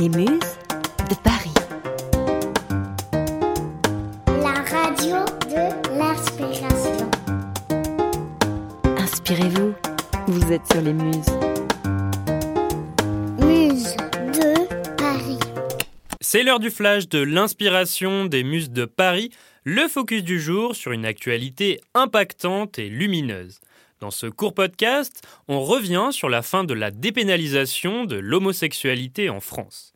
Les Muses de Paris. La radio de l'inspiration. Inspirez-vous, vous êtes sur les Muses. Muse de Paris. C'est l'heure du flash de l'inspiration des Muses de Paris, le focus du jour sur une actualité impactante et lumineuse. Dans ce court podcast, on revient sur la fin de la dépénalisation de l'homosexualité en France.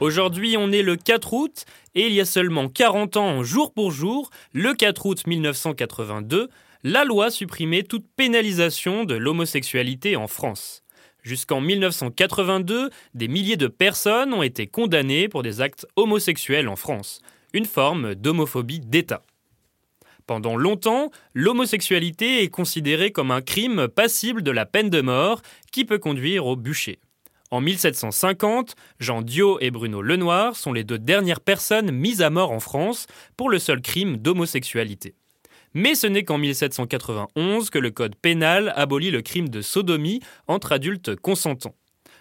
Aujourd'hui, on est le 4 août et il y a seulement 40 ans, jour pour jour, le 4 août 1982, la loi supprimait toute pénalisation de l'homosexualité en France. Jusqu'en 1982, des milliers de personnes ont été condamnées pour des actes homosexuels en France, une forme d'homophobie d'État. Pendant longtemps, l'homosexualité est considérée comme un crime passible de la peine de mort qui peut conduire au bûcher. En 1750, Jean Diot et Bruno Lenoir sont les deux dernières personnes mises à mort en France pour le seul crime d'homosexualité. Mais ce n'est qu'en 1791 que le Code pénal abolit le crime de sodomie entre adultes consentants.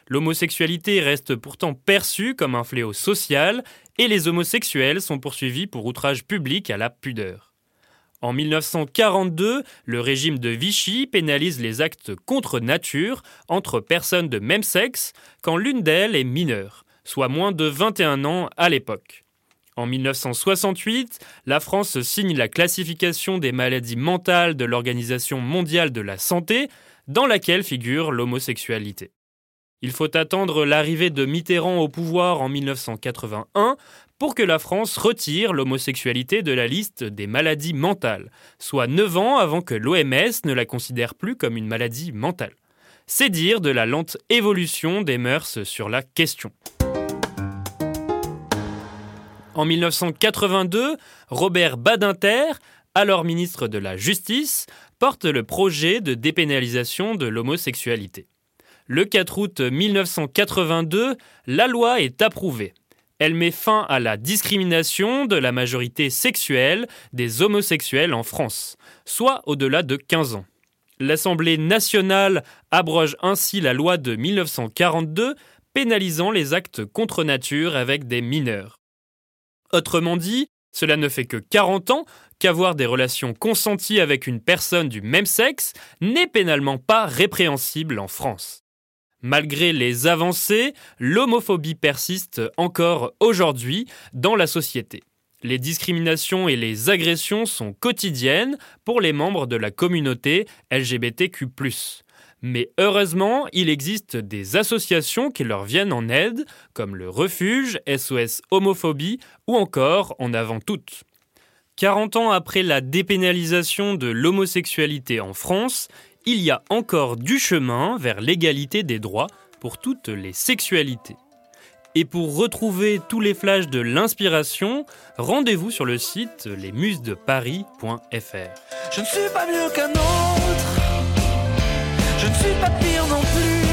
L'homosexualité reste pourtant perçue comme un fléau social et les homosexuels sont poursuivis pour outrage public à la pudeur. En 1942, le régime de Vichy pénalise les actes contre nature entre personnes de même sexe quand l'une d'elles est mineure, soit moins de 21 ans à l'époque. En 1968, la France signe la classification des maladies mentales de l'Organisation mondiale de la santé, dans laquelle figure l'homosexualité. Il faut attendre l'arrivée de Mitterrand au pouvoir en 1981 pour que la France retire l'homosexualité de la liste des maladies mentales, soit 9 ans avant que l'OMS ne la considère plus comme une maladie mentale. C'est dire de la lente évolution des mœurs sur la question. En 1982, Robert Badinter, alors ministre de la Justice, porte le projet de dépénalisation de l'homosexualité. Le 4 août 1982, la loi est approuvée. Elle met fin à la discrimination de la majorité sexuelle des homosexuels en France, soit au-delà de 15 ans. L'Assemblée nationale abroge ainsi la loi de 1942 pénalisant les actes contre nature avec des mineurs. Autrement dit, cela ne fait que 40 ans qu'avoir des relations consenties avec une personne du même sexe n'est pénalement pas répréhensible en France. Malgré les avancées, l'homophobie persiste encore aujourd'hui dans la société. Les discriminations et les agressions sont quotidiennes pour les membres de la communauté LGBTQ. Mais heureusement, il existe des associations qui leur viennent en aide, comme le Refuge, SOS Homophobie ou encore En avant toutes. 40 ans après la dépénalisation de l'homosexualité en France, il y a encore du chemin vers l'égalité des droits pour toutes les sexualités. Et pour retrouver tous les flashs de l'inspiration, rendez-vous sur le site lesmusesdeparis.fr. Je ne suis pas mieux qu'un autre, je ne suis pas pire non plus.